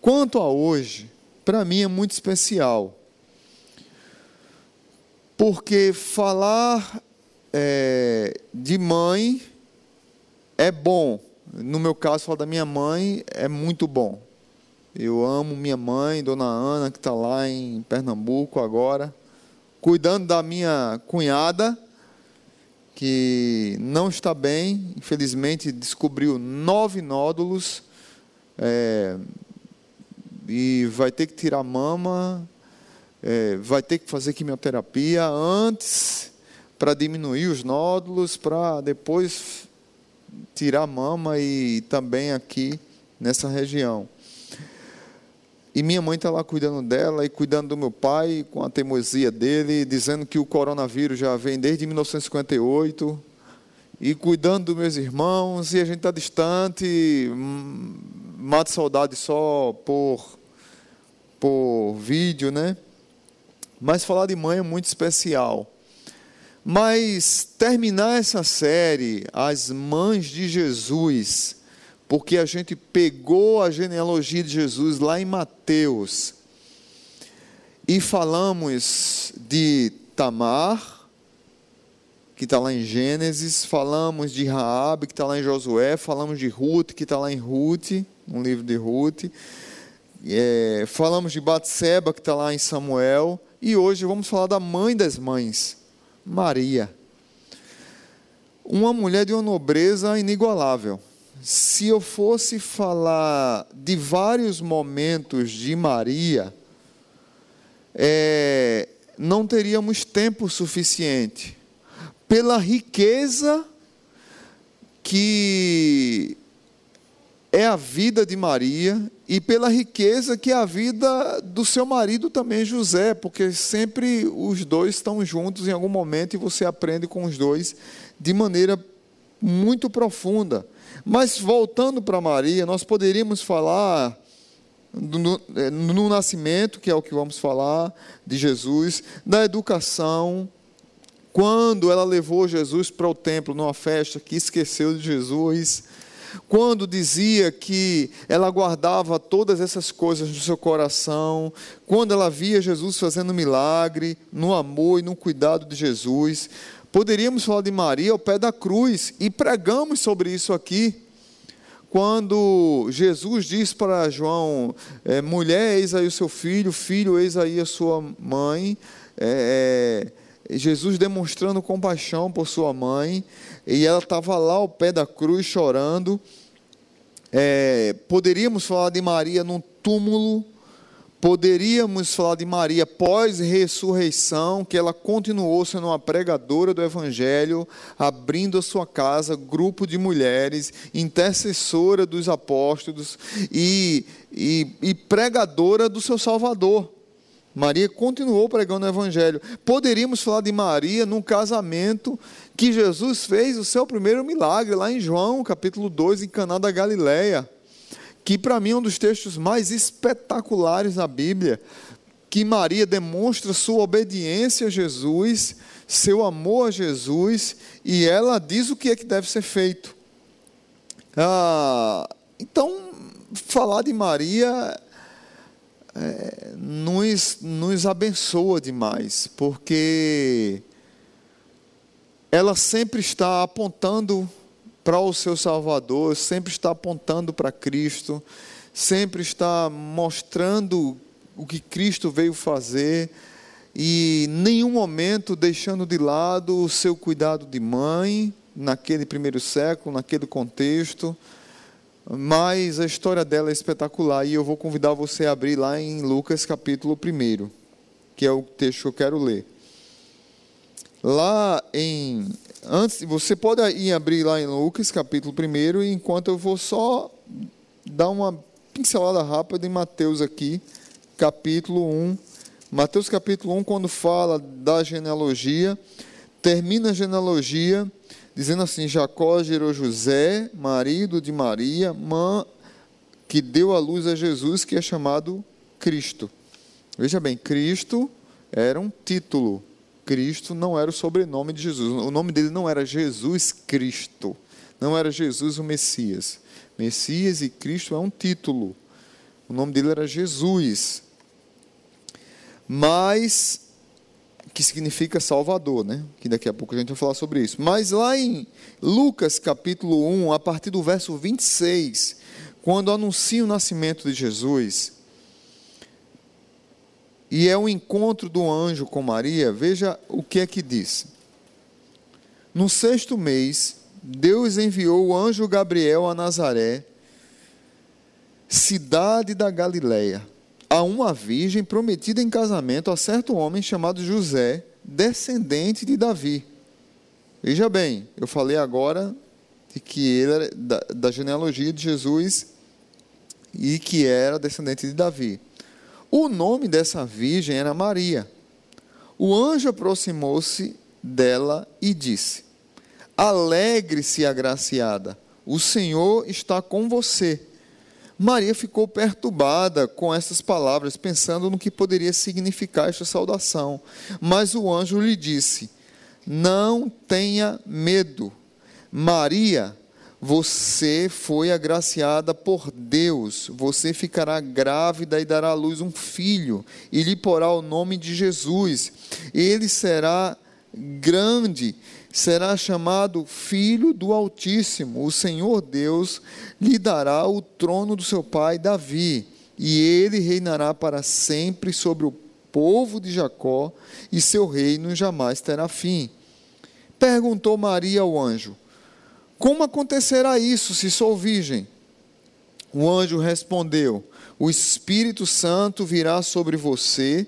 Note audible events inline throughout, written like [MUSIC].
Quanto a hoje, para mim é muito especial. Porque falar é, de mãe é bom. No meu caso, falar da minha mãe é muito bom. Eu amo minha mãe, Dona Ana, que está lá em Pernambuco agora, cuidando da minha cunhada, que não está bem, infelizmente descobriu nove nódulos é, e vai ter que tirar mama, é, vai ter que fazer quimioterapia antes para diminuir os nódulos, para depois tirar mama e também aqui nessa região. E minha mãe está lá cuidando dela e cuidando do meu pai, com a teimosia dele, dizendo que o coronavírus já vem desde 1958, e cuidando dos meus irmãos, e a gente está distante, hum, mata saudade só por, por vídeo, né? Mas falar de mãe é muito especial. Mas terminar essa série, As Mães de Jesus, porque a gente pegou a genealogia de Jesus lá em Mateus e falamos de Tamar, que está lá em Gênesis, falamos de Raabe, que está lá em Josué, falamos de Ruth, que está lá em Ruth, no livro de Ruth, é, falamos de Batseba, que está lá em Samuel, e hoje vamos falar da mãe das mães, Maria. Uma mulher de uma nobreza inigualável. Se eu fosse falar de vários momentos de Maria, é, não teríamos tempo suficiente. Pela riqueza que é a vida de Maria e pela riqueza que é a vida do seu marido também, José, porque sempre os dois estão juntos em algum momento e você aprende com os dois de maneira muito profunda. Mas voltando para Maria, nós poderíamos falar no, é, no nascimento, que é o que vamos falar, de Jesus, da educação, quando ela levou Jesus para o templo numa festa que esqueceu de Jesus quando dizia que ela guardava todas essas coisas no seu coração, quando ela via Jesus fazendo milagre, no amor e no cuidado de Jesus. Poderíamos falar de Maria ao pé da cruz, e pregamos sobre isso aqui. Quando Jesus diz para João: é, mulher, eis aí o seu filho, filho, eis aí a sua mãe. É, é, Jesus demonstrando compaixão por sua mãe, e ela estava lá ao pé da cruz chorando. É, poderíamos falar de Maria num túmulo, poderíamos falar de Maria pós-ressurreição, que ela continuou sendo uma pregadora do Evangelho, abrindo a sua casa, grupo de mulheres, intercessora dos apóstolos e, e, e pregadora do seu Salvador. Maria continuou pregando o Evangelho. Poderíamos falar de Maria num casamento que Jesus fez o seu primeiro milagre, lá em João, capítulo 2, em Caná da Galileia, que para mim é um dos textos mais espetaculares da Bíblia, que Maria demonstra sua obediência a Jesus, seu amor a Jesus, e ela diz o que é que deve ser feito. Ah, então, falar de Maria nos, nos abençoa demais, porque ela sempre está apontando para o seu Salvador, sempre está apontando para Cristo, sempre está mostrando o que Cristo veio fazer e nenhum momento deixando de lado o seu cuidado de mãe naquele primeiro século, naquele contexto mas a história dela é espetacular e eu vou convidar você a abrir lá em Lucas capítulo 1, que é o texto que eu quero ler. Lá em antes você pode ir abrir lá em Lucas capítulo 1, enquanto eu vou só dar uma pincelada rápida em Mateus aqui, capítulo 1. Mateus capítulo 1 quando fala da genealogia, termina a genealogia dizendo assim: Jacó gerou José, marido de Maria, mãe que deu à luz a Jesus, que é chamado Cristo. Veja bem, Cristo era um título. Cristo não era o sobrenome de Jesus. O nome dele não era Jesus Cristo. Não era Jesus o Messias. Messias e Cristo é um título. O nome dele era Jesus. Mas que significa Salvador, né? Que daqui a pouco a gente vai falar sobre isso. Mas lá em Lucas capítulo 1, a partir do verso 26, quando anuncia o nascimento de Jesus, e é o encontro do anjo com Maria, veja o que é que diz. No sexto mês, Deus enviou o anjo Gabriel a Nazaré, cidade da Galileia a uma virgem prometida em casamento a certo homem chamado José, descendente de Davi. Veja bem, eu falei agora de que ele era da, da genealogia de Jesus e que era descendente de Davi. O nome dessa virgem era Maria. O anjo aproximou-se dela e disse: Alegre-se, agraciada, o Senhor está com você. Maria ficou perturbada com essas palavras, pensando no que poderia significar esta saudação. Mas o anjo lhe disse: Não tenha medo. Maria, você foi agraciada por Deus. Você ficará grávida e dará à luz um filho, e lhe porá o nome de Jesus. Ele será grande será chamado Filho do Altíssimo. O Senhor Deus lhe dará o trono do seu pai Davi, e ele reinará para sempre sobre o povo de Jacó, e seu reino jamais terá fim. Perguntou Maria ao anjo: Como acontecerá isso se sou virgem? O anjo respondeu: O Espírito Santo virá sobre você,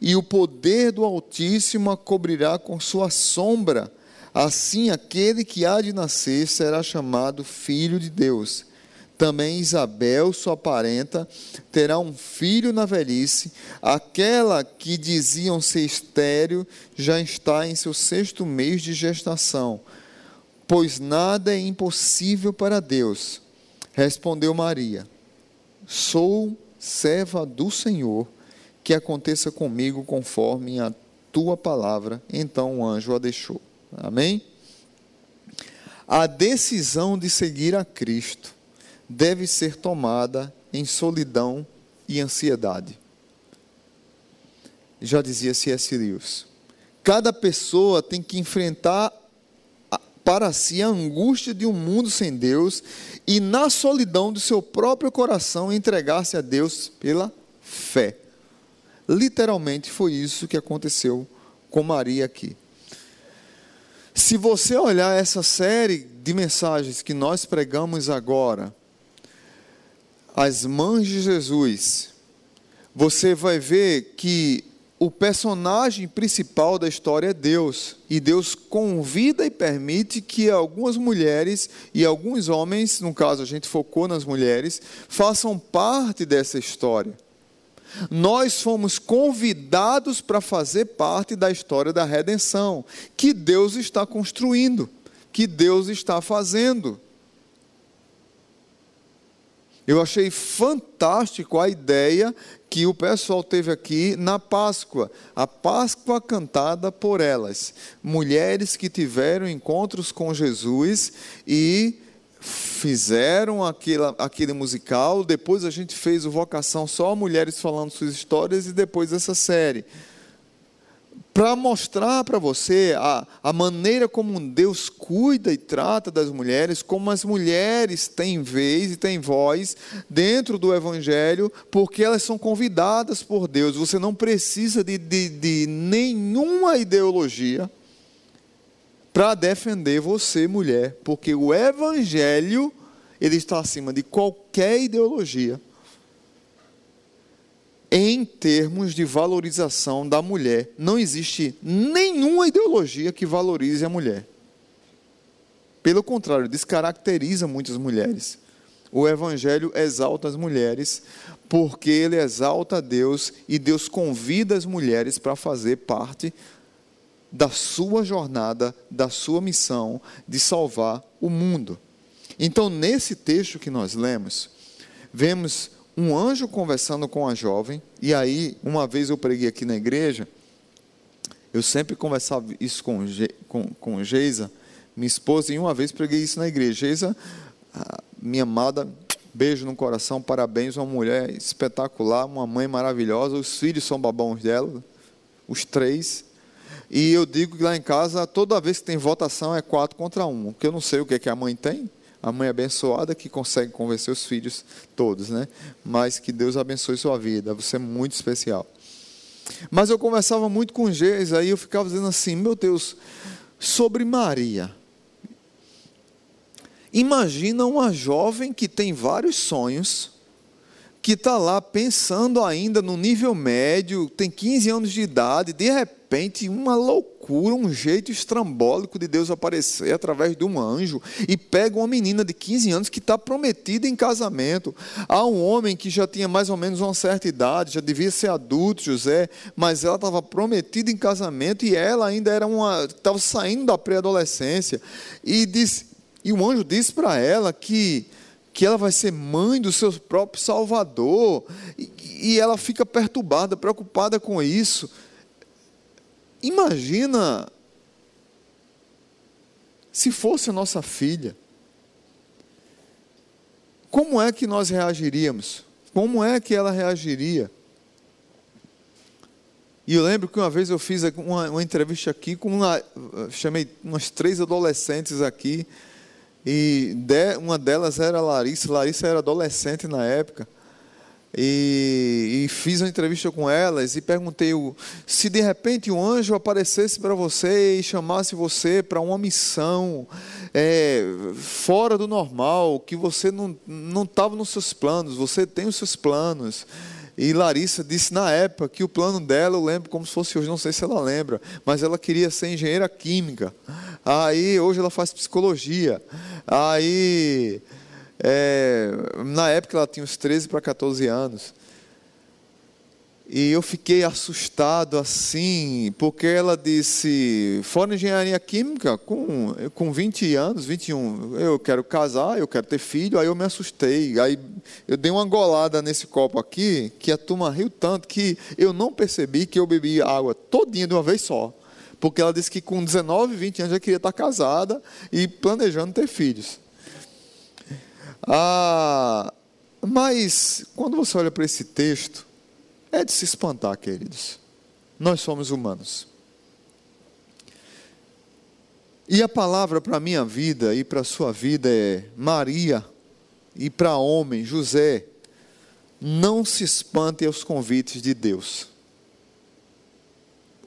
e o poder do Altíssimo a cobrirá com sua sombra. Assim, aquele que há de nascer será chamado Filho de Deus. Também Isabel, sua parenta, terá um filho na velhice. Aquela que diziam ser estéril já está em seu sexto mês de gestação, pois nada é impossível para Deus. Respondeu Maria: Sou serva do Senhor, que aconteça comigo conforme a tua palavra. Então o anjo a deixou. Amém? A decisão de seguir a Cristo deve ser tomada em solidão e ansiedade. Já dizia C.S. Lewis. Cada pessoa tem que enfrentar para si a angústia de um mundo sem Deus e, na solidão do seu próprio coração, entregar-se a Deus pela fé. Literalmente foi isso que aconteceu com Maria aqui. Se você olhar essa série de mensagens que nós pregamos agora, as mães de Jesus, você vai ver que o personagem principal da história é Deus. E Deus convida e permite que algumas mulheres e alguns homens, no caso a gente focou nas mulheres, façam parte dessa história nós fomos convidados para fazer parte da história da redenção, que Deus está construindo, que Deus está fazendo. Eu achei fantástico a ideia que o pessoal teve aqui na Páscoa, a Páscoa cantada por elas, mulheres que tiveram encontros com Jesus e fizeram aquele, aquele musical, depois a gente fez o Vocação só mulheres falando suas histórias e depois essa série. Para mostrar para você a, a maneira como Deus cuida e trata das mulheres, como as mulheres têm vez e têm voz dentro do Evangelho, porque elas são convidadas por Deus. Você não precisa de, de, de nenhuma ideologia para defender você, mulher, porque o evangelho ele está acima de qualquer ideologia em termos de valorização da mulher. Não existe nenhuma ideologia que valorize a mulher. Pelo contrário, descaracteriza muitas mulheres. O Evangelho exalta as mulheres, porque ele exalta Deus e Deus convida as mulheres para fazer parte da sua jornada, da sua missão de salvar o mundo. Então, nesse texto que nós lemos, vemos um anjo conversando com a jovem, e aí, uma vez eu preguei aqui na igreja, eu sempre conversava isso com, com, com Geisa, minha esposa, e uma vez preguei isso na igreja. Geisa, minha amada, Beijo no coração, parabéns, uma mulher espetacular, uma mãe maravilhosa. Os filhos são babões dela, os três. E eu digo que lá em casa, toda vez que tem votação, é quatro contra um. Porque eu não sei o que, é que a mãe tem. A mãe abençoada que consegue convencer os filhos todos, né? Mas que Deus abençoe sua vida. Você é muito especial. Mas eu conversava muito com Geis, aí eu ficava dizendo assim: meu Deus, sobre Maria. Imagina uma jovem que tem vários sonhos, que está lá pensando ainda no nível médio, tem 15 anos de idade, de repente, uma loucura, um jeito estrambólico de Deus aparecer através de um anjo e pega uma menina de 15 anos que está prometida em casamento. Há um homem que já tinha mais ou menos uma certa idade, já devia ser adulto, José, mas ela estava prometida em casamento e ela ainda era uma. estava saindo da pré-adolescência. E e o anjo disse para ela que, que ela vai ser mãe do seu próprio Salvador. E, e ela fica perturbada, preocupada com isso. Imagina se fosse a nossa filha. Como é que nós reagiríamos? Como é que ela reagiria? E eu lembro que uma vez eu fiz uma, uma entrevista aqui com uma, chamei umas três adolescentes aqui e de, uma delas era Larissa. Larissa era adolescente na época. E, e, fiz uma entrevista com elas e perguntei se de repente um anjo aparecesse para você e chamasse você para uma missão é, fora do normal, que você não estava nos seus planos, você tem os seus planos. E Larissa disse na época que o plano dela, eu lembro como se fosse hoje, não sei se ela lembra, mas ela queria ser engenheira química. Aí hoje ela faz psicologia. Aí é, na época ela tinha uns 13 para 14 anos. E eu fiquei assustado assim, porque ela disse: fora engenharia química, com, com 20 anos, 21, eu quero casar, eu quero ter filho. Aí eu me assustei. Aí eu dei uma golada nesse copo aqui, que a turma riu tanto que eu não percebi que eu bebi água todinha de uma vez só. Porque ela disse que com 19, 20 anos já queria estar casada e planejando ter filhos. Ah, mas, quando você olha para esse texto, é de se espantar, queridos. Nós somos humanos. E a palavra para a minha vida e para a sua vida é Maria, e para homem, José, não se espante aos convites de Deus.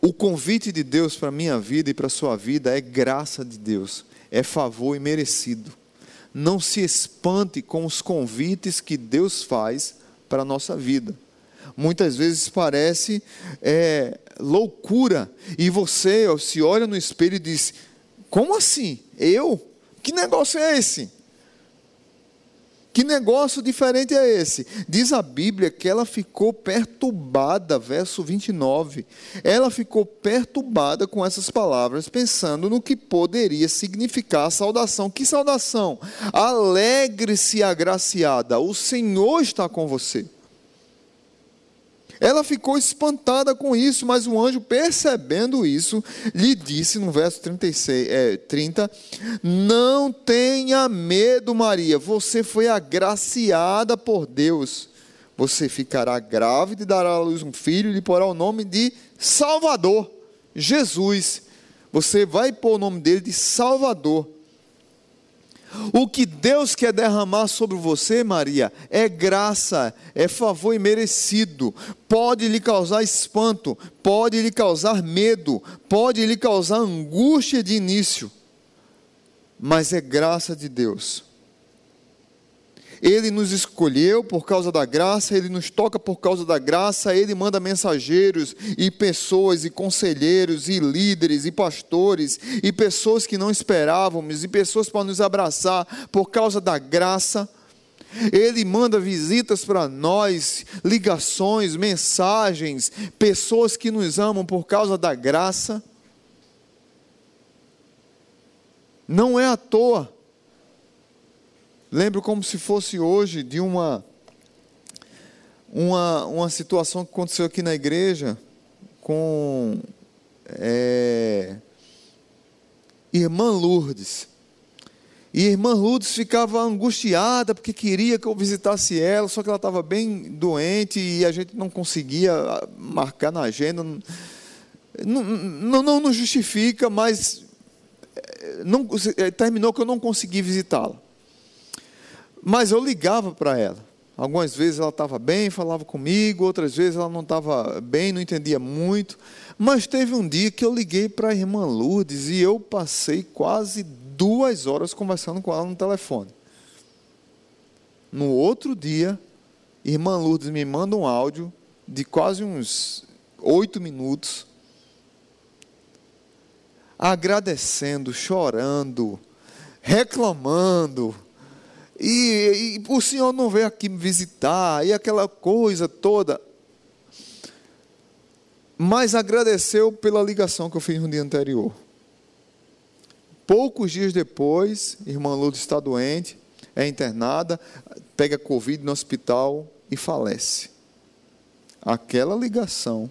O convite de Deus para a minha vida e para a sua vida é graça de Deus, é favor imerecido. Não se espante com os convites que Deus faz para a nossa vida muitas vezes parece é, loucura. E você se olha no espelho e diz: Como assim? Eu? Que negócio é esse? Que negócio diferente é esse? Diz a Bíblia que ela ficou perturbada, verso 29. Ela ficou perturbada com essas palavras, pensando no que poderia significar a saudação. Que saudação? Alegre-se, agraciada, o Senhor está com você. Ela ficou espantada com isso, mas o anjo, percebendo isso, lhe disse no verso 36, é, 30: Não tenha medo, Maria, você foi agraciada por Deus. Você ficará grávida e dará à luz um filho e lhe porá o nome de Salvador, Jesus. Você vai pôr o nome dele de Salvador. O que Deus quer derramar sobre você, Maria, é graça, é favor imerecido. Pode lhe causar espanto, pode lhe causar medo, pode lhe causar angústia de início, mas é graça de Deus. Ele nos escolheu por causa da graça, Ele nos toca por causa da graça, Ele manda mensageiros e pessoas, e conselheiros, e líderes, e pastores, e pessoas que não esperávamos, e pessoas para nos abraçar por causa da graça. Ele manda visitas para nós, ligações, mensagens, pessoas que nos amam por causa da graça. Não é à toa Lembro como se fosse hoje de uma, uma, uma situação que aconteceu aqui na igreja com é, irmã Lourdes. E irmã Lourdes ficava angustiada porque queria que eu visitasse ela, só que ela estava bem doente e a gente não conseguia marcar na agenda. Não, não, não, não justifica, mas eh, não, eh, terminou que eu não consegui visitá-la. Mas eu ligava para ela. Algumas vezes ela estava bem, falava comigo, outras vezes ela não estava bem, não entendia muito. Mas teve um dia que eu liguei para a irmã Lourdes e eu passei quase duas horas conversando com ela no telefone. No outro dia, irmã Lourdes me manda um áudio de quase uns oito minutos, agradecendo, chorando, reclamando. E, e o senhor não veio aqui me visitar, e aquela coisa toda mas agradeceu pela ligação que eu fiz no dia anterior. Poucos dias depois, irmã Lourdes está doente, é internada, pega Covid no hospital e falece. Aquela ligação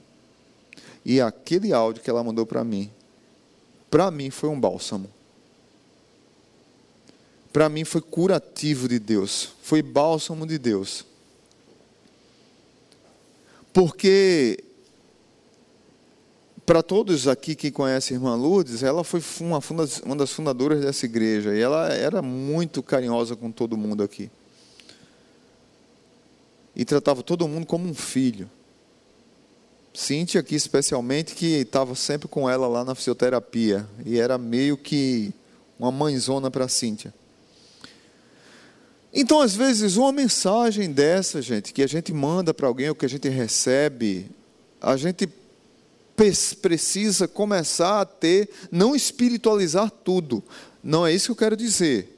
e aquele áudio que ela mandou para mim, para mim foi um bálsamo. Para mim foi curativo de Deus, foi bálsamo de Deus. Porque para todos aqui que conhecem a irmã Lourdes, ela foi uma, uma das fundadoras dessa igreja e ela era muito carinhosa com todo mundo aqui. E tratava todo mundo como um filho. Cíntia aqui especialmente, que estava sempre com ela lá na fisioterapia. E era meio que uma mãezona para Cíntia. Então, às vezes, uma mensagem dessa, gente, que a gente manda para alguém ou que a gente recebe, a gente precisa começar a ter, não espiritualizar tudo. Não é isso que eu quero dizer.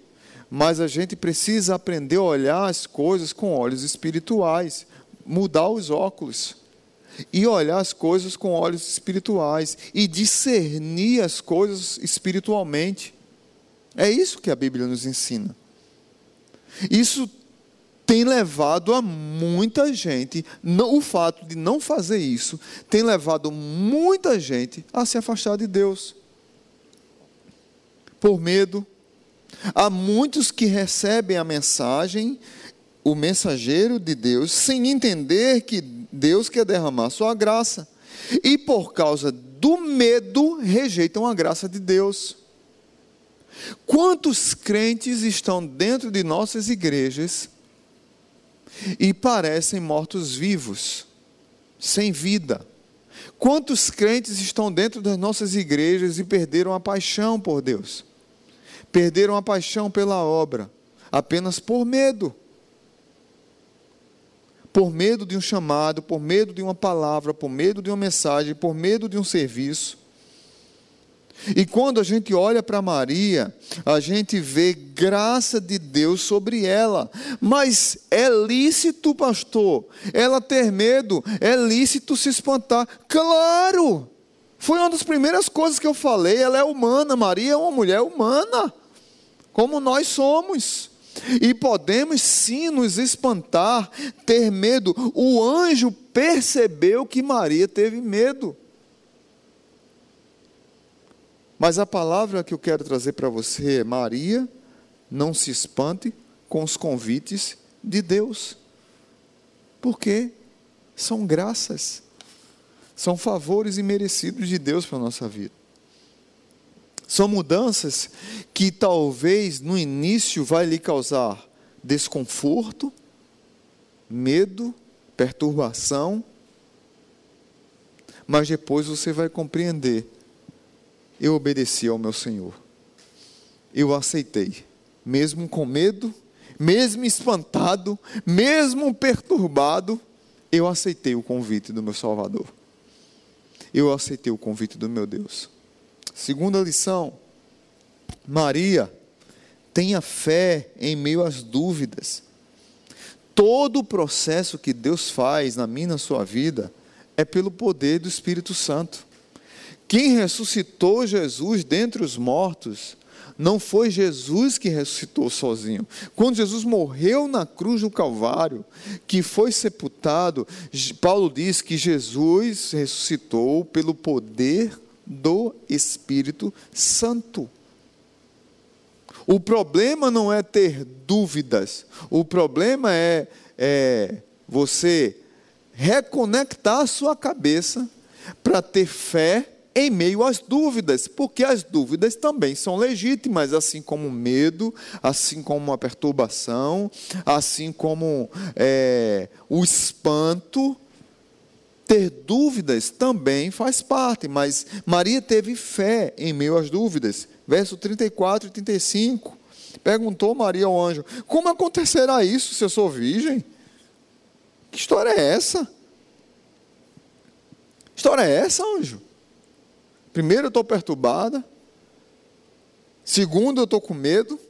Mas a gente precisa aprender a olhar as coisas com olhos espirituais, mudar os óculos e olhar as coisas com olhos espirituais e discernir as coisas espiritualmente. É isso que a Bíblia nos ensina. Isso tem levado a muita gente, não, o fato de não fazer isso, tem levado muita gente a se afastar de Deus. Por medo. Há muitos que recebem a mensagem, o mensageiro de Deus, sem entender que Deus quer derramar sua graça. E por causa do medo, rejeitam a graça de Deus. Quantos crentes estão dentro de nossas igrejas e parecem mortos-vivos, sem vida. Quantos crentes estão dentro das nossas igrejas e perderam a paixão por Deus? Perderam a paixão pela obra, apenas por medo. Por medo de um chamado, por medo de uma palavra, por medo de uma mensagem, por medo de um serviço. E quando a gente olha para Maria, a gente vê graça de Deus sobre ela. Mas é lícito, pastor, ela ter medo, é lícito se espantar. Claro! Foi uma das primeiras coisas que eu falei. Ela é humana, Maria é uma mulher humana, como nós somos. E podemos sim nos espantar, ter medo. O anjo percebeu que Maria teve medo. Mas a palavra que eu quero trazer para você é: Maria, não se espante com os convites de Deus. Porque são graças, são favores imerecidos de Deus para a nossa vida. São mudanças que talvez no início vai lhe causar desconforto, medo, perturbação, mas depois você vai compreender eu obedeci ao meu Senhor. Eu aceitei, mesmo com medo, mesmo espantado, mesmo perturbado, eu aceitei o convite do meu Salvador. Eu aceitei o convite do meu Deus. Segunda lição: Maria, tenha fé em meio às dúvidas. Todo o processo que Deus faz na minha e na sua vida é pelo poder do Espírito Santo. Quem ressuscitou Jesus dentre os mortos não foi Jesus que ressuscitou sozinho. Quando Jesus morreu na cruz do Calvário, que foi sepultado, Paulo diz que Jesus ressuscitou pelo poder do Espírito Santo. O problema não é ter dúvidas, o problema é, é você reconectar a sua cabeça para ter fé em meio às dúvidas, porque as dúvidas também são legítimas, assim como medo, assim como a perturbação, assim como é, o espanto. Ter dúvidas também faz parte, mas Maria teve fé em meio às dúvidas. Verso 34 e 35. Perguntou Maria ao anjo: Como acontecerá isso se eu sou virgem? Que história é essa? Que história é essa, anjo? Primeiro, eu estou perturbada. Segundo, eu estou com medo.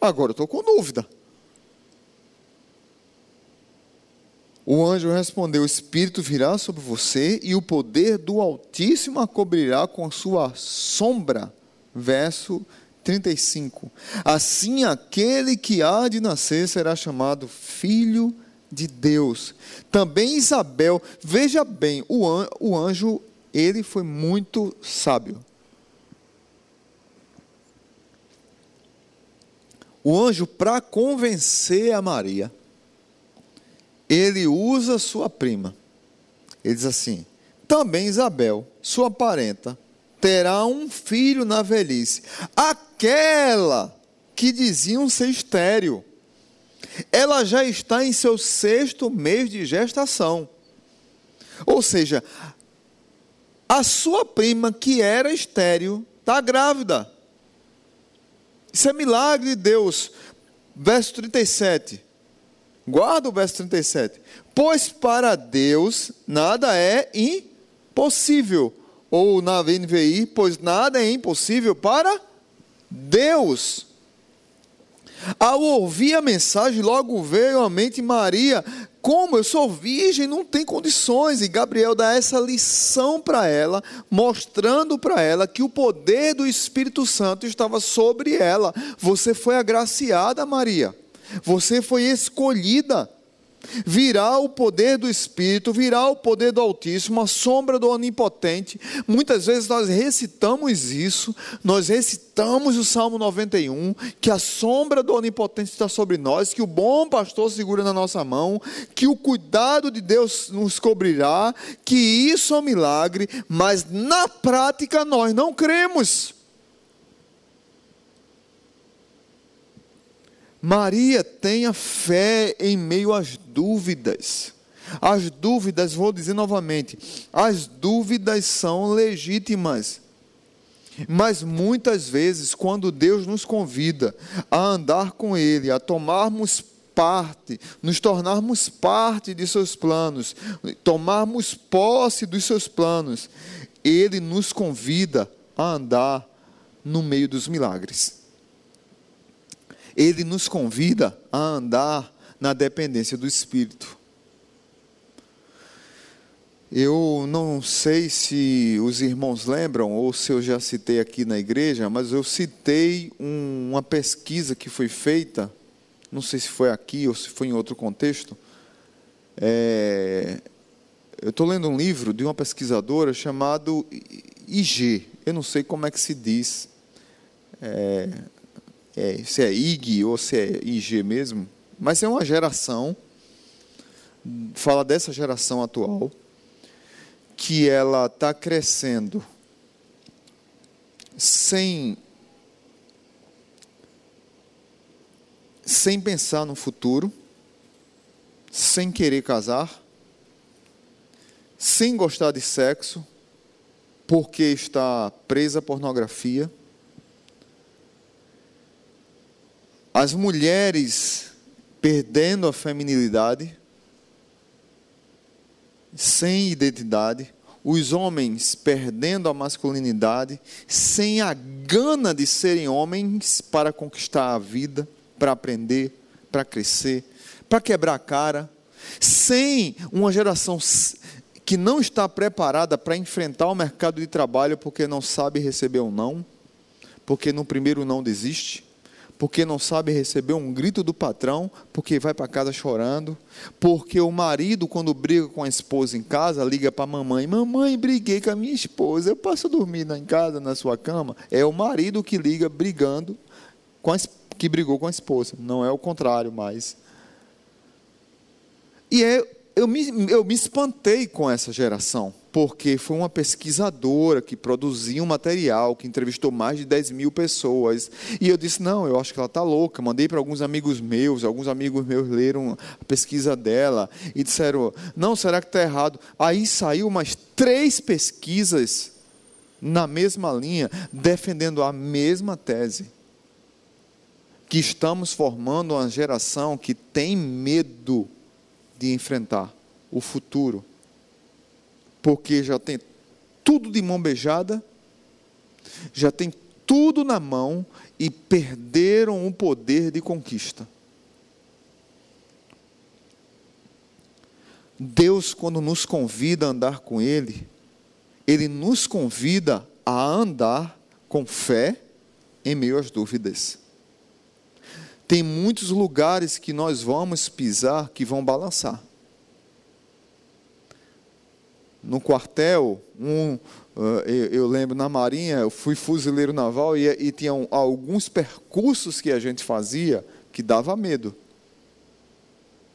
Agora, eu estou com dúvida. O anjo respondeu: O Espírito virá sobre você e o poder do Altíssimo a cobrirá com sua sombra. Verso 35. Assim, aquele que há de nascer será chamado Filho de Deus. Também Isabel, veja bem, o anjo ele foi muito sábio. O anjo, para convencer a Maria, ele usa sua prima. Ele diz assim: também Isabel, sua parenta, terá um filho na velhice. Aquela que diziam ser estéril. Ela já está em seu sexto mês de gestação. Ou seja, a sua prima, que era estéril, está grávida. Isso é milagre de Deus. Verso 37. Guarda o verso 37. Pois para Deus nada é impossível. Ou na NVI, pois nada é impossível para Deus. Ao ouvir a mensagem, logo veio à mente Maria como eu sou virgem, não tem condições. E Gabriel dá essa lição para ela, mostrando para ela que o poder do Espírito Santo estava sobre ela. Você foi agraciada, Maria. Você foi escolhida virá o poder do Espírito, virá o poder do Altíssimo, a sombra do Onipotente. Muitas vezes nós recitamos isso, nós recitamos o Salmo 91, que a sombra do Onipotente está sobre nós, que o bom pastor segura na nossa mão, que o cuidado de Deus nos cobrirá, que isso é um milagre, mas na prática nós não cremos. Maria tenha fé em meio às dúvidas. As dúvidas, vou dizer novamente, as dúvidas são legítimas. Mas muitas vezes, quando Deus nos convida a andar com Ele, a tomarmos parte, nos tornarmos parte de seus planos, tomarmos posse dos seus planos, Ele nos convida a andar no meio dos milagres ele nos convida a andar na dependência do Espírito. Eu não sei se os irmãos lembram ou se eu já citei aqui na igreja, mas eu citei um, uma pesquisa que foi feita, não sei se foi aqui ou se foi em outro contexto. É, eu estou lendo um livro de uma pesquisadora chamado IG, eu não sei como é que se diz. É, é, se é IG ou se é IG mesmo, mas é uma geração, fala dessa geração atual, que ela está crescendo sem sem pensar no futuro, sem querer casar, sem gostar de sexo, porque está presa à pornografia As mulheres perdendo a feminilidade, sem identidade, os homens perdendo a masculinidade, sem a gana de serem homens para conquistar a vida, para aprender, para crescer, para quebrar a cara, sem uma geração que não está preparada para enfrentar o mercado de trabalho porque não sabe receber um não, porque no primeiro não desiste, porque não sabe receber um grito do patrão, porque vai para casa chorando, porque o marido, quando briga com a esposa em casa, liga para a mamãe: Mamãe, briguei com a minha esposa, eu posso dormir em casa, na sua cama? É o marido que liga brigando com a, que brigou com a esposa, não é o contrário mais. E é, eu, me, eu me espantei com essa geração, porque foi uma pesquisadora que produziu um material, que entrevistou mais de 10 mil pessoas. E eu disse: não, eu acho que ela está louca. Mandei para alguns amigos meus, alguns amigos meus leram a pesquisa dela e disseram: não, será que está errado? Aí saiu umas três pesquisas na mesma linha, defendendo a mesma tese que estamos formando uma geração que tem medo de enfrentar o futuro, porque já tem tudo de mão beijada, já tem tudo na mão e perderam o poder de conquista. Deus, quando nos convida a andar com Ele, Ele nos convida a andar com fé em meio às dúvidas. Tem muitos lugares que nós vamos pisar que vão balançar. No quartel, um, eh, eu lembro na Marinha, eu fui fuzileiro naval e, e tinha alguns percursos que a gente fazia que dava medo.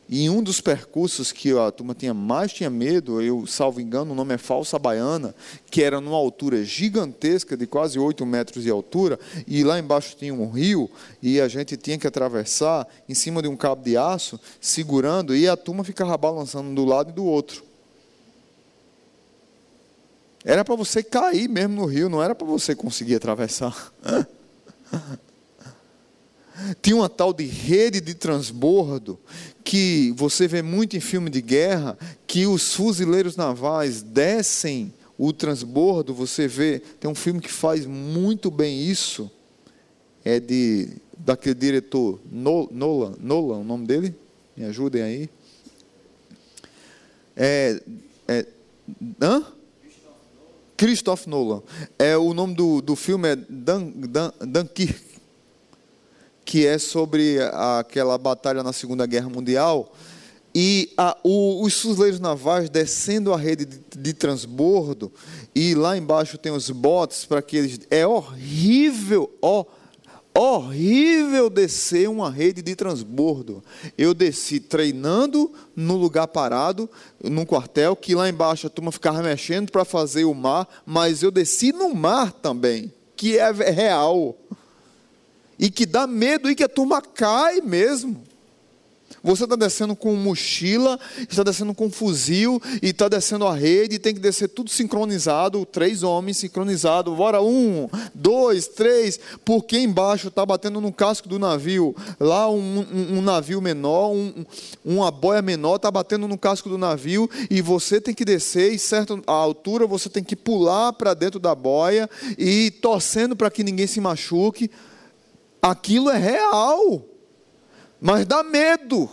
E um dos percursos que a turma tinha mais tinha medo, eu salvo engano, o nome é Falsa Baiana, que era numa altura gigantesca, de quase 8 metros de altura, e lá embaixo tinha um rio, e a gente tinha que atravessar em cima de um cabo de aço, segurando, e a turma ficava balançando do lado e do outro. Era para você cair mesmo no rio, não era para você conseguir atravessar. [LAUGHS] Tinha uma tal de rede de transbordo que você vê muito em filme de guerra, que os fuzileiros navais descem o transbordo, você vê, tem um filme que faz muito bem isso, é de daquele diretor Nolan, Nolan, o nome dele? Me ajudem aí. É, é hã? Christoph Nolan. É o nome do, do filme é Dan, Dan, Dunkirk que é sobre aquela batalha na Segunda Guerra Mundial, e a, o, os fuzileiros navais descendo a rede de, de, transbordo, e lá embaixo tem os botes para que eles. É horrível, ó, horrível descer uma rede de transbordo. Eu desci treinando no lugar parado, num quartel, que lá embaixo a turma ficava mexendo para fazer o mar, mas eu desci no mar também, que é real e que dá medo e que a turma cai mesmo. Você está descendo com mochila, está descendo com fuzil, e está descendo a rede, tem que descer tudo sincronizado, três homens sincronizados, bora um, dois, três, porque embaixo está batendo no casco do navio, lá um, um, um navio menor, um, uma boia menor está batendo no casco do navio, e você tem que descer, e certa altura você tem que pular para dentro da boia, e torcendo para que ninguém se machuque, Aquilo é real, mas dá medo,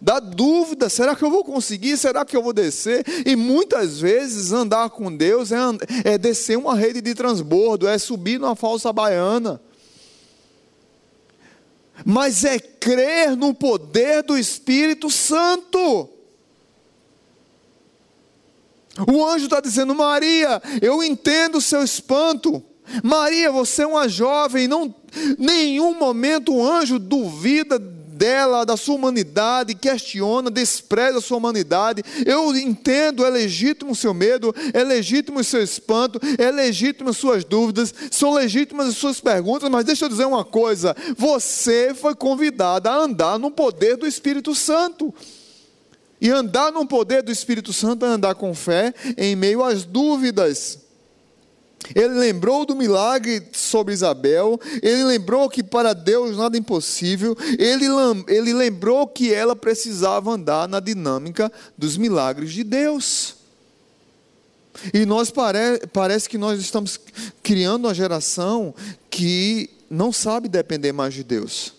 dá dúvida: será que eu vou conseguir? Será que eu vou descer? E muitas vezes andar com Deus é, é descer uma rede de transbordo, é subir numa falsa baiana. Mas é crer no poder do Espírito Santo. O anjo está dizendo, Maria, eu entendo o seu espanto. Maria, você é uma jovem, não nenhum momento o anjo duvida dela, da sua humanidade, questiona, despreza a sua humanidade. Eu entendo, é legítimo o seu medo, é legítimo o seu espanto, é legítimo as suas dúvidas, são legítimas as suas perguntas, mas deixa eu dizer uma coisa: você foi convidada a andar no poder do Espírito Santo. E andar no poder do Espírito Santo é andar com fé em meio às dúvidas. Ele lembrou do milagre sobre Isabel, ele lembrou que para Deus nada é impossível, ele, ele lembrou que ela precisava andar na dinâmica dos milagres de Deus. E nós pare, parece que nós estamos criando uma geração que não sabe depender mais de Deus.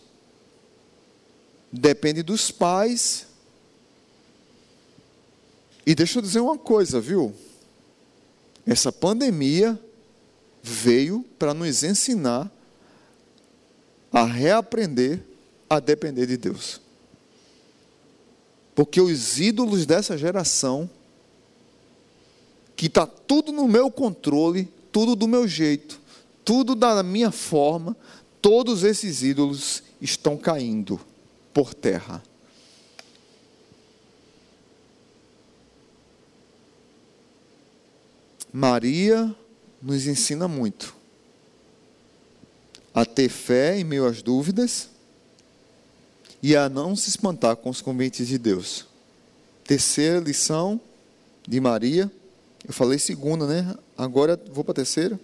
Depende dos pais. E deixa eu dizer uma coisa, viu? Essa pandemia veio para nos ensinar a reaprender a depender de Deus. Porque os ídolos dessa geração, que está tudo no meu controle, tudo do meu jeito, tudo da minha forma, todos esses ídolos estão caindo por terra. Maria nos ensina muito a ter fé em meio às dúvidas e a não se espantar com os convites de Deus. Terceira lição de Maria, eu falei segunda, né? Agora vou para a terceira.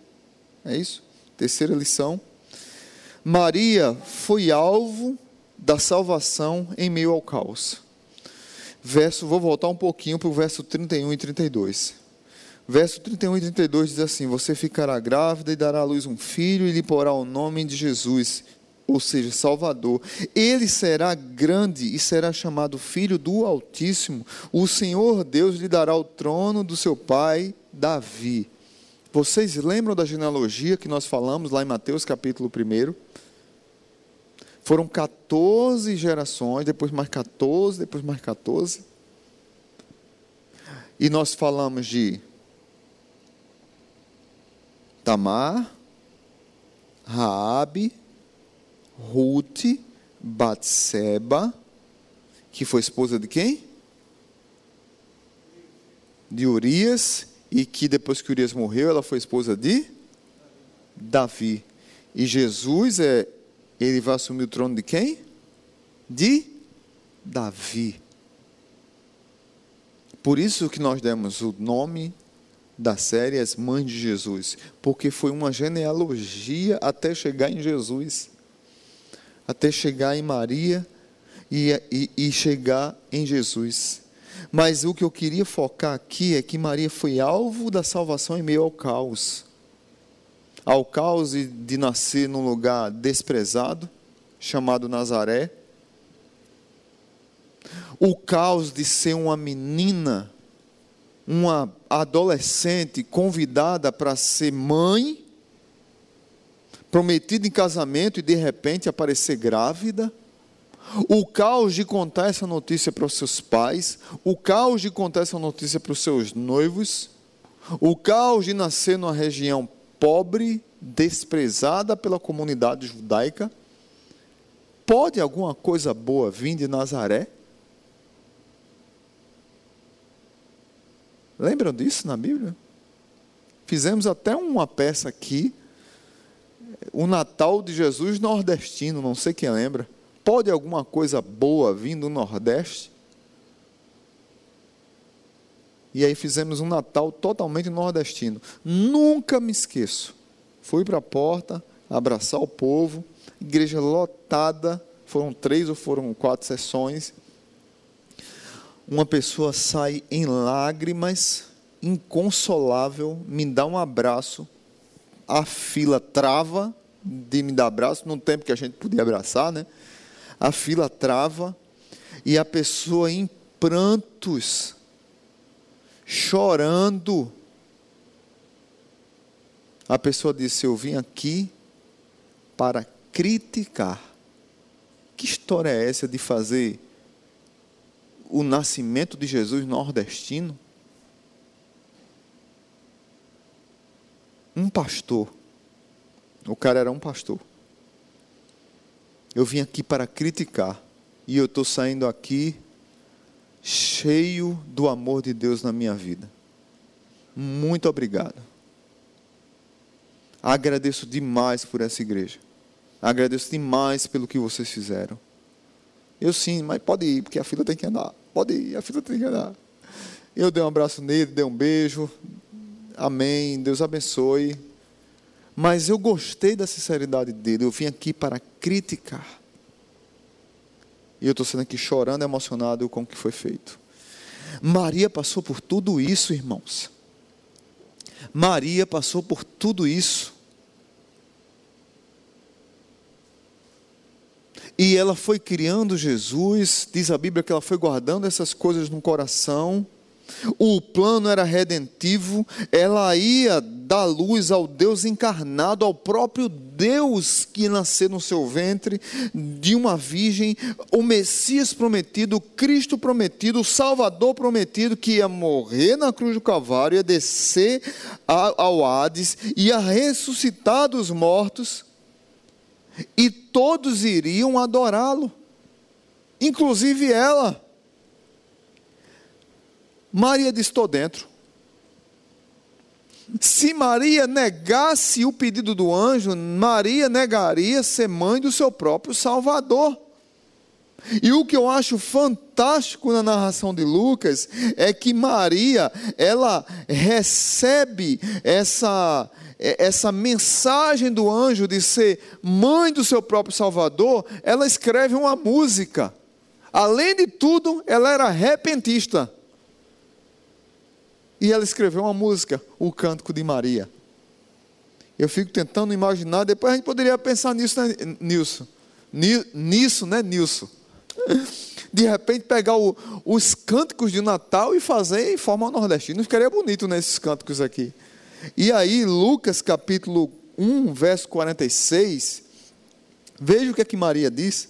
É isso? Terceira lição. Maria foi alvo da salvação em meio ao caos. Verso, vou voltar um pouquinho para o verso 31 e 32. Verso 31 e 32 diz assim: Você ficará grávida e dará à luz um filho e lhe porá o nome de Jesus, ou seja, Salvador. Ele será grande e será chamado Filho do Altíssimo. O Senhor Deus lhe dará o trono do seu pai Davi. Vocês lembram da genealogia que nós falamos lá em Mateus capítulo 1? Foram 14 gerações, depois mais 14, depois mais 14. E nós falamos de Tamar, Raabe, Ruth, Batseba, que foi esposa de quem? De Urias, e que depois que Urias morreu, ela foi esposa de Davi. E Jesus é ele vai assumir o trono de quem? De Davi. Por isso que nós demos o nome da série As Mães de Jesus, porque foi uma genealogia até chegar em Jesus, até chegar em Maria e, e, e chegar em Jesus. Mas o que eu queria focar aqui é que Maria foi alvo da salvação em meio ao caos ao caos de nascer num lugar desprezado, chamado Nazaré, o caos de ser uma menina, uma adolescente convidada para ser mãe, prometida em casamento e de repente aparecer grávida, o caos de contar essa notícia para os seus pais, o caos de contar essa notícia para os seus noivos, o caos de nascer numa região pobre, desprezada pela comunidade judaica, pode alguma coisa boa vir de Nazaré? Lembram disso na Bíblia? Fizemos até uma peça aqui, o Natal de Jesus nordestino, não sei quem lembra. Pode alguma coisa boa vir do Nordeste? E aí fizemos um Natal totalmente nordestino. Nunca me esqueço. Fui para a porta, abraçar o povo, igreja lotada, foram três ou foram quatro sessões. Uma pessoa sai em lágrimas, inconsolável, me dá um abraço, a fila trava de me dar abraço, no tempo que a gente podia abraçar, né? A fila trava e a pessoa em prantos chorando. A pessoa disse: Eu vim aqui para criticar. Que história é essa de fazer o nascimento de Jesus nordestino? Um pastor. O cara era um pastor. Eu vim aqui para criticar. E eu estou saindo aqui cheio do amor de Deus na minha vida. Muito obrigado. Agradeço demais por essa igreja. Agradeço demais pelo que vocês fizeram. Eu sim, mas pode ir, porque a fila tem que andar. Pode ir, a fila tem que andar. Eu dei um abraço nele, dei um beijo. Amém. Deus abençoe. Mas eu gostei da sinceridade dele. Eu vim aqui para criticar. E eu estou sendo aqui chorando, emocionado com o que foi feito. Maria passou por tudo isso, irmãos. Maria passou por tudo isso. E ela foi criando Jesus, diz a Bíblia que ela foi guardando essas coisas no coração o plano era redentivo, ela ia dar luz ao Deus encarnado, ao próprio Deus que nasceu no seu ventre, de uma virgem, o Messias prometido, o Cristo prometido, o Salvador prometido, que ia morrer na cruz do Calvário, ia descer ao Hades, ia ressuscitar dos mortos. E todos iriam adorá-lo, inclusive ela. Maria disse: Estou dentro. Se Maria negasse o pedido do anjo, Maria negaria ser mãe do seu próprio Salvador. E o que eu acho fantástico na narração de Lucas é que Maria, ela recebe essa essa mensagem do anjo de ser mãe do seu próprio Salvador, ela escreve uma música. Além de tudo, ela era repentista. E ela escreveu uma música, o Cântico de Maria. Eu fico tentando imaginar, depois a gente poderia pensar nisso, né, Nilson? Nisso, né, Nilson? [LAUGHS] De repente pegar o, os cânticos de Natal e fazer em forma nordestina. Ficaria bonito nesses cânticos aqui. E aí, Lucas capítulo 1, verso 46, veja o que é que Maria diz.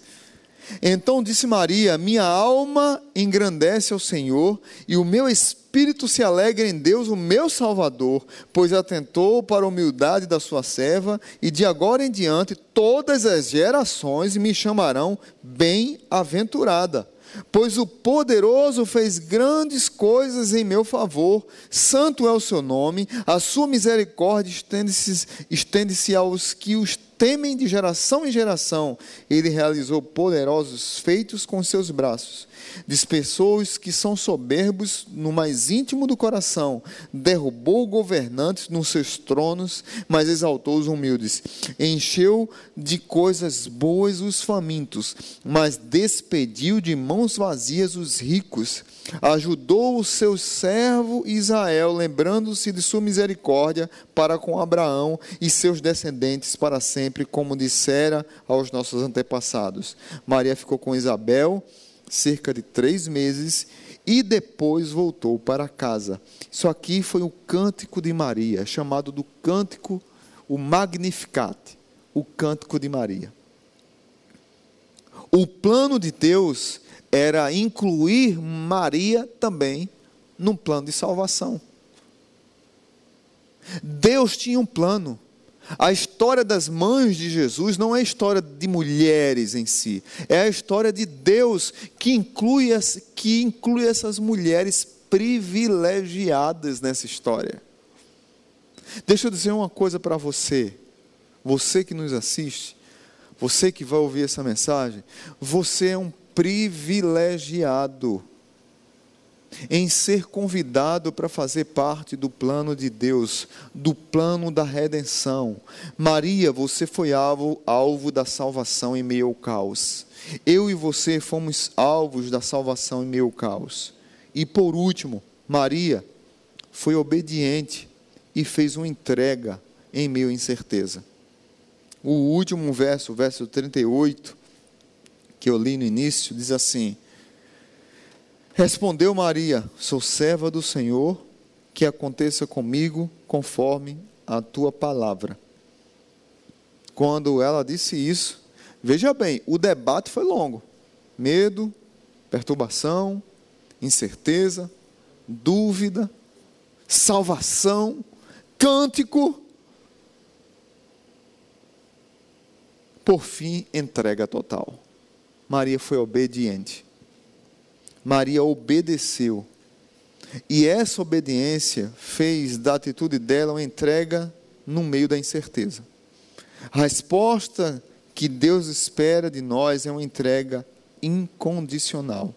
Então disse Maria: Minha alma engrandece ao Senhor, e o meu espírito se alegra em Deus, o meu Salvador, pois atentou para a humildade da sua serva, e de agora em diante todas as gerações me chamarão bem-aventurada. Pois o poderoso fez grandes coisas em meu favor, santo é o seu nome, a sua misericórdia estende-se estende aos que os temem de geração em geração. Ele realizou poderosos feitos com seus braços. Dispersou os que são soberbos no mais íntimo do coração. Derrubou governantes nos seus tronos, mas exaltou os humildes. Encheu de coisas boas os famintos, mas despediu de mãos vazias os ricos ajudou o seu servo Israel, lembrando-se de sua misericórdia para com Abraão e seus descendentes para sempre, como dissera aos nossos antepassados. Maria ficou com Isabel cerca de três meses e depois voltou para casa. Isso aqui foi o cântico de Maria, chamado do cântico, o Magnificat, o cântico de Maria. O plano de Deus era incluir Maria também num plano de salvação. Deus tinha um plano. A história das mães de Jesus não é a história de mulheres em si, é a história de Deus que inclui, que inclui essas mulheres privilegiadas nessa história. Deixa eu dizer uma coisa para você, você que nos assiste, você que vai ouvir essa mensagem, você é um privilegiado em ser convidado para fazer parte do plano de Deus, do plano da redenção. Maria, você foi alvo, alvo da salvação em meio ao caos. Eu e você fomos alvos da salvação em meio ao caos. E por último, Maria foi obediente e fez uma entrega em meio à incerteza. O último verso, verso 38, que eu li no início, diz assim: Respondeu Maria: Sou serva do Senhor, que aconteça comigo conforme a tua palavra. Quando ela disse isso, veja bem, o debate foi longo. Medo, perturbação, incerteza, dúvida, salvação, cântico. Por fim, entrega total. Maria foi obediente. Maria obedeceu. E essa obediência fez da atitude dela uma entrega no meio da incerteza. A resposta que Deus espera de nós é uma entrega incondicional.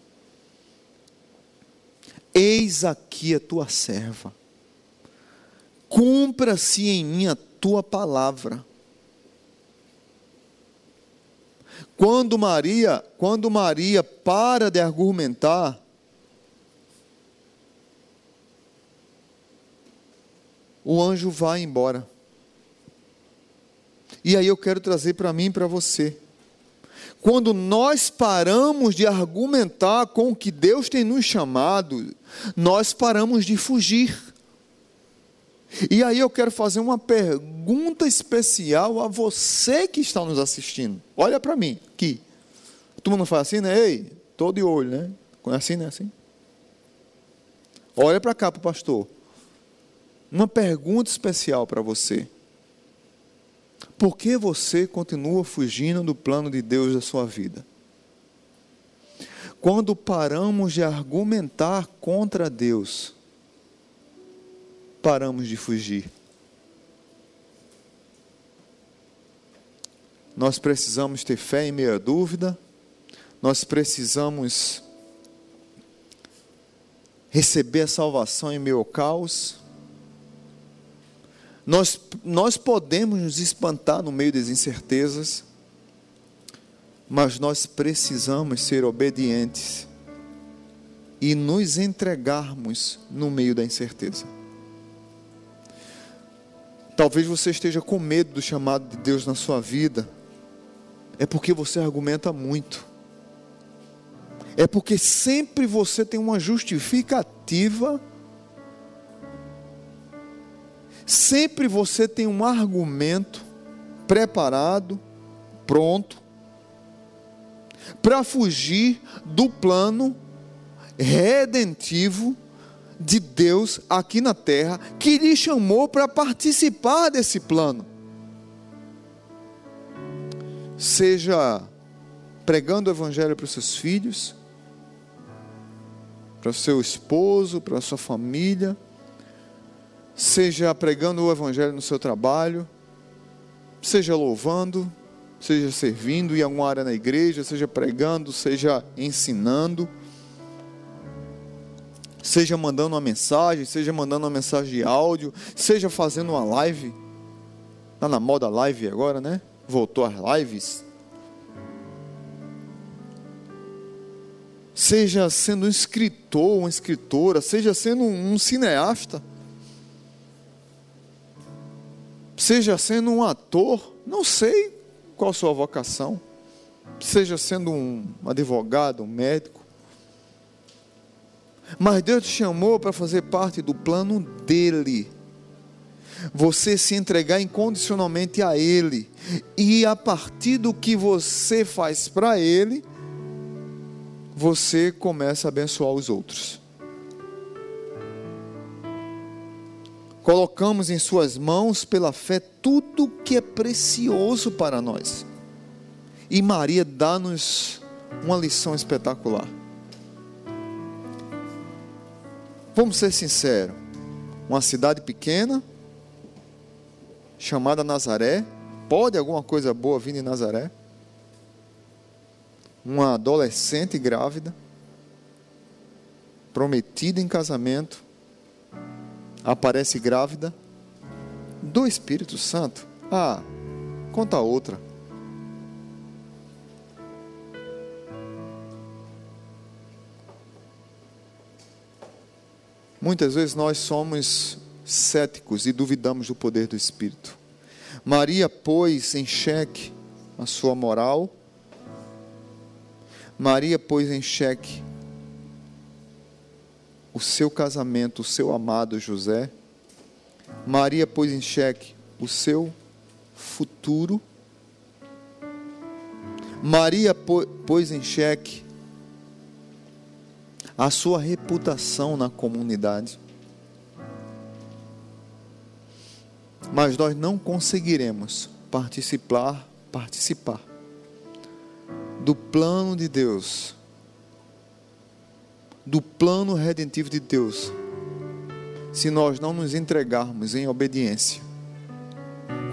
Eis aqui a tua serva. Cumpra-se em mim a tua palavra. Quando Maria, quando Maria para de argumentar, o anjo vai embora. E aí eu quero trazer para mim e para você. Quando nós paramos de argumentar com o que Deus tem nos chamado, nós paramos de fugir. E aí eu quero fazer uma pergunta especial a você que está nos assistindo. Olha para mim, aqui. Todo mundo faz assim, né? Ei, tô de olho, né? É assim, né? Assim. Olha para cá para o pastor. Uma pergunta especial para você. Por que você continua fugindo do plano de Deus da sua vida? Quando paramos de argumentar contra Deus, paramos de fugir. Nós precisamos ter fé em meia dúvida, nós precisamos receber a salvação em meio ao caos. Nós, nós podemos nos espantar no meio das incertezas, mas nós precisamos ser obedientes e nos entregarmos no meio da incerteza. Talvez você esteja com medo do chamado de Deus na sua vida, é porque você argumenta muito. É porque sempre você tem uma justificativa, sempre você tem um argumento preparado, pronto, para fugir do plano redentivo de Deus aqui na terra, que lhe chamou para participar desse plano. Seja pregando o Evangelho para os seus filhos, para o seu esposo, para a sua família, seja pregando o Evangelho no seu trabalho, seja louvando, seja servindo em alguma área na igreja, seja pregando, seja ensinando, seja mandando uma mensagem, seja mandando uma mensagem de áudio, seja fazendo uma live. Está na moda live agora, né? voltou às lives. Seja sendo um escritor, uma escritora, seja sendo um cineasta, seja sendo um ator, não sei qual a sua vocação, seja sendo um advogado, um médico, mas Deus te chamou para fazer parte do plano dele você se entregar incondicionalmente a Ele, e a partir do que você faz para Ele, você começa a abençoar os outros. Colocamos em Suas mãos, pela fé, tudo que é precioso para nós. E Maria dá-nos uma lição espetacular. Vamos ser sinceros: uma cidade pequena, chamada Nazaré. Pode alguma coisa boa vir de Nazaré? Uma adolescente grávida, prometida em casamento, aparece grávida do Espírito Santo. Ah, conta outra. Muitas vezes nós somos céticos e duvidamos do poder do Espírito. Maria pôs em xeque a sua moral, Maria pôs em xeque o seu casamento, o seu amado José, Maria pôs em xeque o seu futuro, Maria pôs em xeque a sua reputação na comunidade. mas nós não conseguiremos participar, participar do plano de Deus, do plano redentivo de Deus, se nós não nos entregarmos em obediência,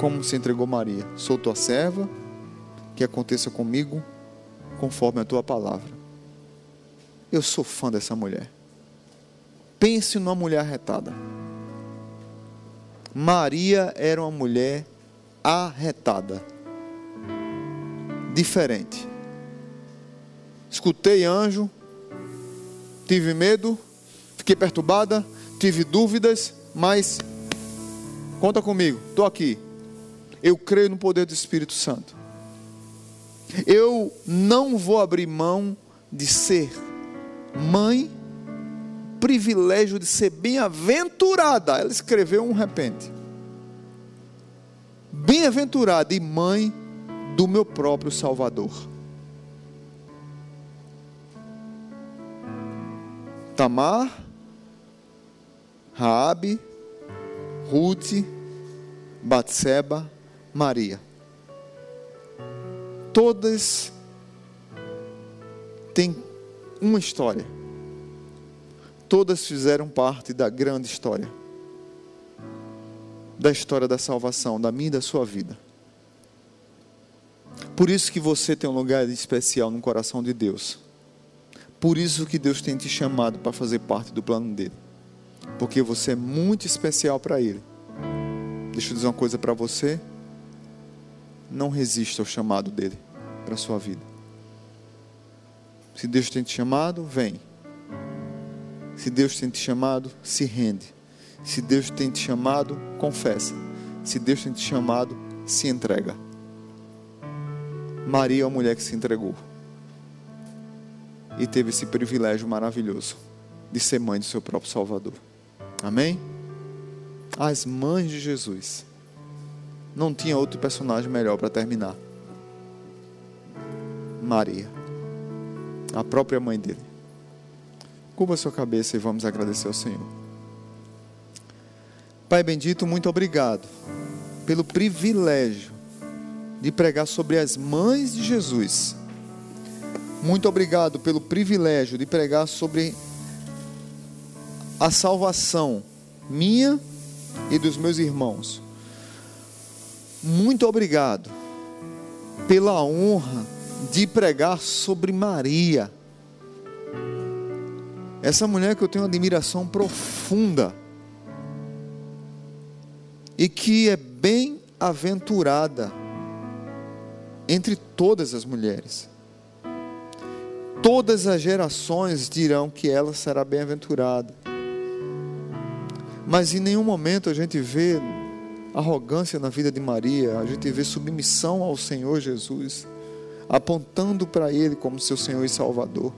como se entregou Maria. Sou tua serva, que aconteça comigo conforme a tua palavra. Eu sou fã dessa mulher. Pense numa mulher retada. Maria era uma mulher arretada, diferente. Escutei anjo, tive medo, fiquei perturbada, tive dúvidas, mas conta comigo, estou aqui. Eu creio no poder do Espírito Santo. Eu não vou abrir mão de ser mãe privilégio de ser bem-aventurada. Ela escreveu um repente. Bem-aventurada e mãe do meu próprio Salvador. Tamar, Raabe, Ruth, Batseba, Maria. Todas têm uma história. Todas fizeram parte da grande história. Da história da salvação, da minha e da sua vida. Por isso que você tem um lugar especial no coração de Deus. Por isso que Deus tem te chamado para fazer parte do plano dele. Porque você é muito especial para ele. Deixa eu dizer uma coisa para você. Não resista ao chamado dele para a sua vida. Se Deus tem te chamado, vem. Se Deus tem te chamado, se rende. Se Deus tem te chamado, confessa. Se Deus tem te chamado, se entrega. Maria é a mulher que se entregou e teve esse privilégio maravilhoso de ser mãe do seu próprio Salvador. Amém? As mães de Jesus. Não tinha outro personagem melhor para terminar. Maria, a própria mãe dele. Curva sua cabeça e vamos agradecer ao Senhor. Pai bendito, muito obrigado pelo privilégio de pregar sobre as mães de Jesus. Muito obrigado pelo privilégio de pregar sobre a salvação minha e dos meus irmãos. Muito obrigado pela honra de pregar sobre Maria. Essa mulher que eu tenho admiração profunda e que é bem aventurada entre todas as mulheres. Todas as gerações dirão que ela será bem-aventurada. Mas em nenhum momento a gente vê arrogância na vida de Maria, a gente vê submissão ao Senhor Jesus, apontando para Ele como seu Senhor e Salvador.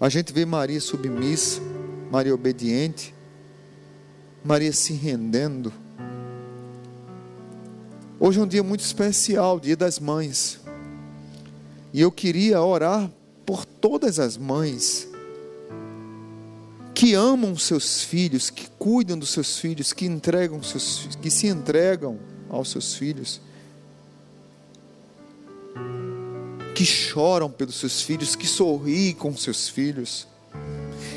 A gente vê Maria submissa, Maria obediente, Maria se rendendo Hoje é um dia muito especial, dia das mães. E eu queria orar por todas as mães que amam seus filhos, que cuidam dos seus filhos, que entregam seus que se entregam aos seus filhos. Que choram pelos seus filhos, que sorriem com seus filhos,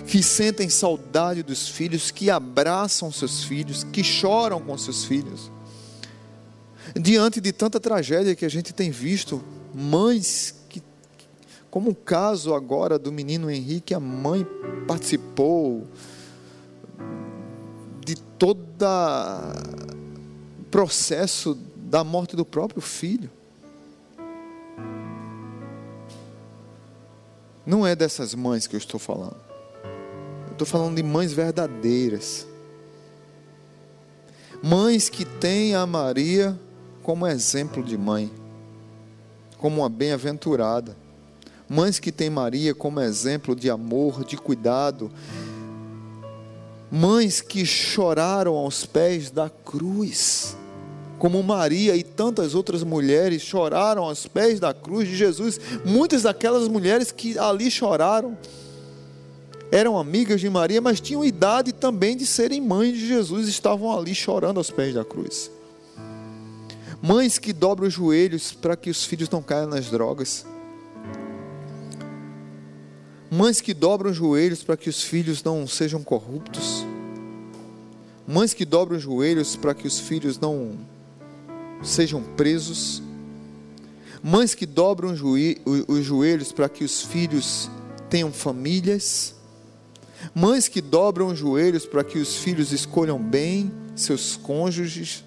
que sentem saudade dos filhos, que abraçam seus filhos, que choram com seus filhos diante de tanta tragédia que a gente tem visto, mães que, como o caso agora do menino Henrique, a mãe participou de todo o processo da morte do próprio filho. Não é dessas mães que eu estou falando. Eu estou falando de mães verdadeiras. Mães que têm a Maria como exemplo de mãe, como uma bem-aventurada. Mães que têm Maria como exemplo de amor, de cuidado. Mães que choraram aos pés da cruz, como Maria e tantas outras mulheres choraram aos pés da cruz de Jesus. Muitas daquelas mulheres que ali choraram eram amigas de Maria, mas tinham idade também de serem mães de Jesus, estavam ali chorando aos pés da cruz. Mães que dobram os joelhos para que os filhos não caiam nas drogas. Mães que dobram os joelhos para que os filhos não sejam corruptos. Mães que dobram os joelhos para que os filhos não sejam presos. Mães que dobram os joelhos para que os filhos tenham famílias. Mães que dobram os joelhos para que os filhos escolham bem seus cônjuges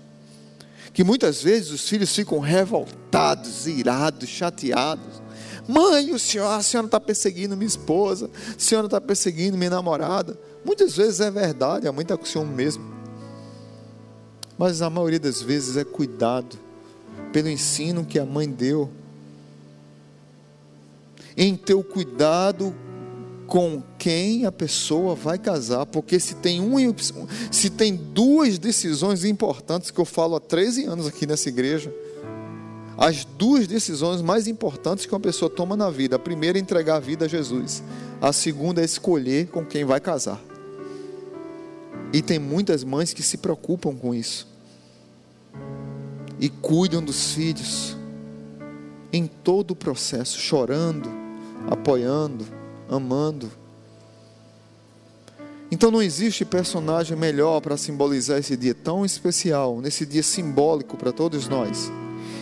que muitas vezes os filhos ficam revoltados, irados, chateados. Mãe, o senhor, a senhora está perseguindo minha esposa, a senhora está perseguindo minha namorada. Muitas vezes é verdade, a mãe está com o senhor mesmo. Mas a maioria das vezes é cuidado pelo ensino que a mãe deu. Em teu cuidado com quem a pessoa vai casar, porque se tem um, se tem duas decisões importantes que eu falo há 13 anos aqui nessa igreja, as duas decisões mais importantes que uma pessoa toma na vida, a primeira é entregar a vida a Jesus, a segunda é escolher com quem vai casar. E tem muitas mães que se preocupam com isso. e cuidam dos filhos em todo o processo, chorando, apoiando, amando. Então não existe personagem melhor para simbolizar esse dia tão especial, nesse dia simbólico para todos nós,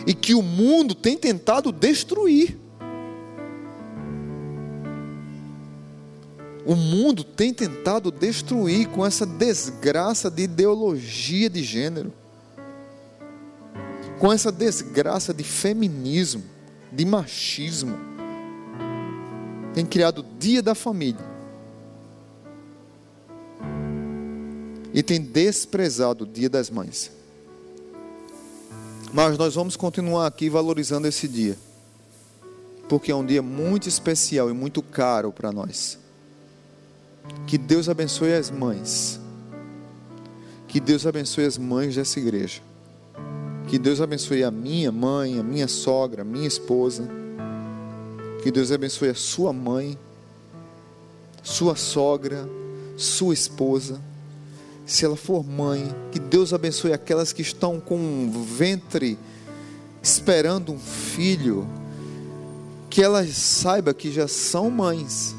e que o mundo tem tentado destruir. O mundo tem tentado destruir com essa desgraça de ideologia de gênero, com essa desgraça de feminismo, de machismo. Tem criado o Dia da Família e tem desprezado o Dia das Mães. Mas nós vamos continuar aqui valorizando esse dia, porque é um dia muito especial e muito caro para nós. Que Deus abençoe as mães. Que Deus abençoe as mães dessa igreja. Que Deus abençoe a minha mãe, a minha sogra, a minha esposa. Que Deus abençoe a sua mãe, sua sogra, sua esposa. Se ela for mãe, que Deus abençoe aquelas que estão com um ventre esperando um filho. Que elas saibam que já são mães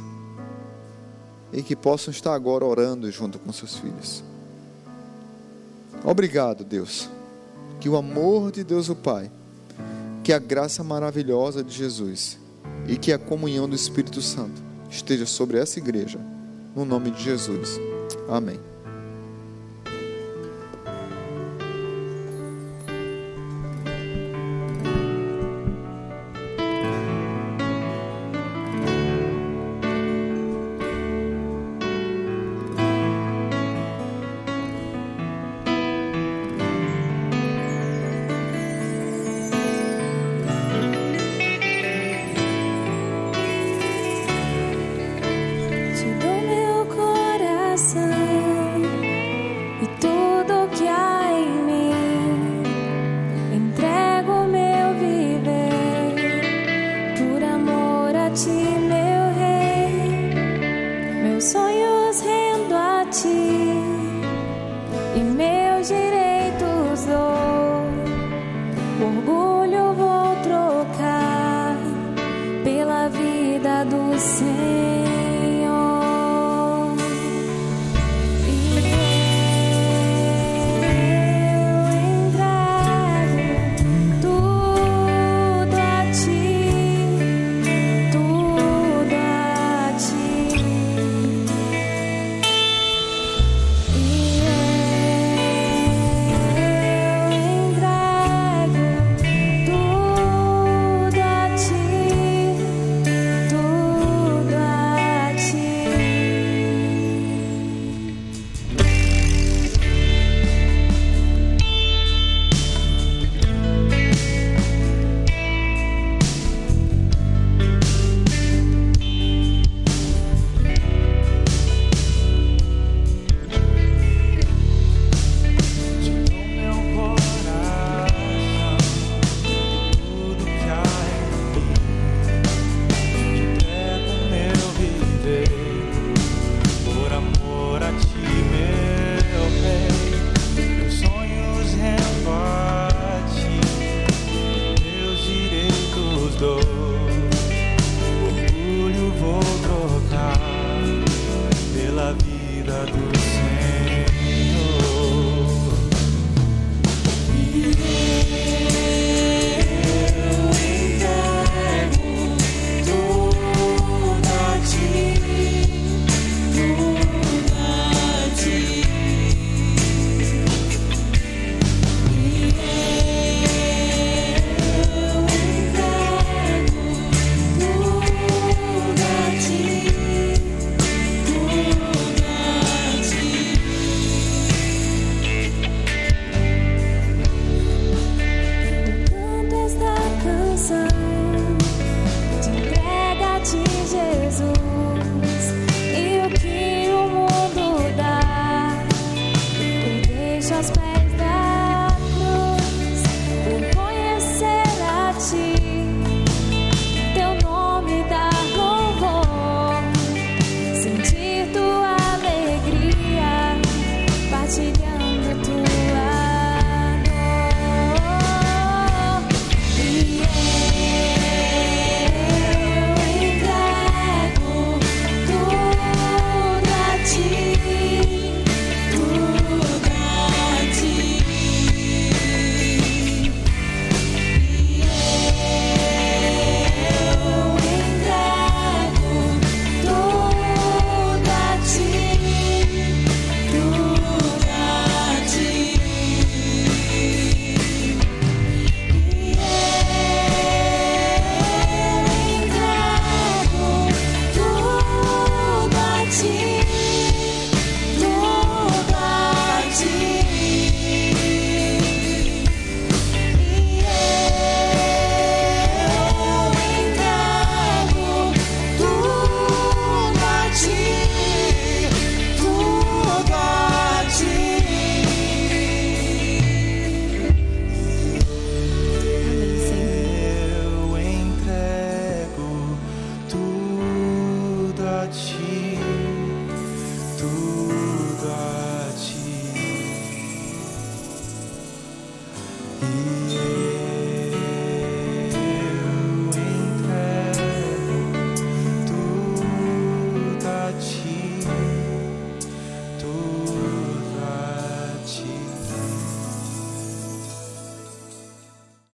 e que possam estar agora orando junto com seus filhos. Obrigado, Deus. Que o amor de Deus o Pai, que a graça maravilhosa de Jesus e que a comunhão do Espírito Santo esteja sobre essa igreja. No nome de Jesus. Amém.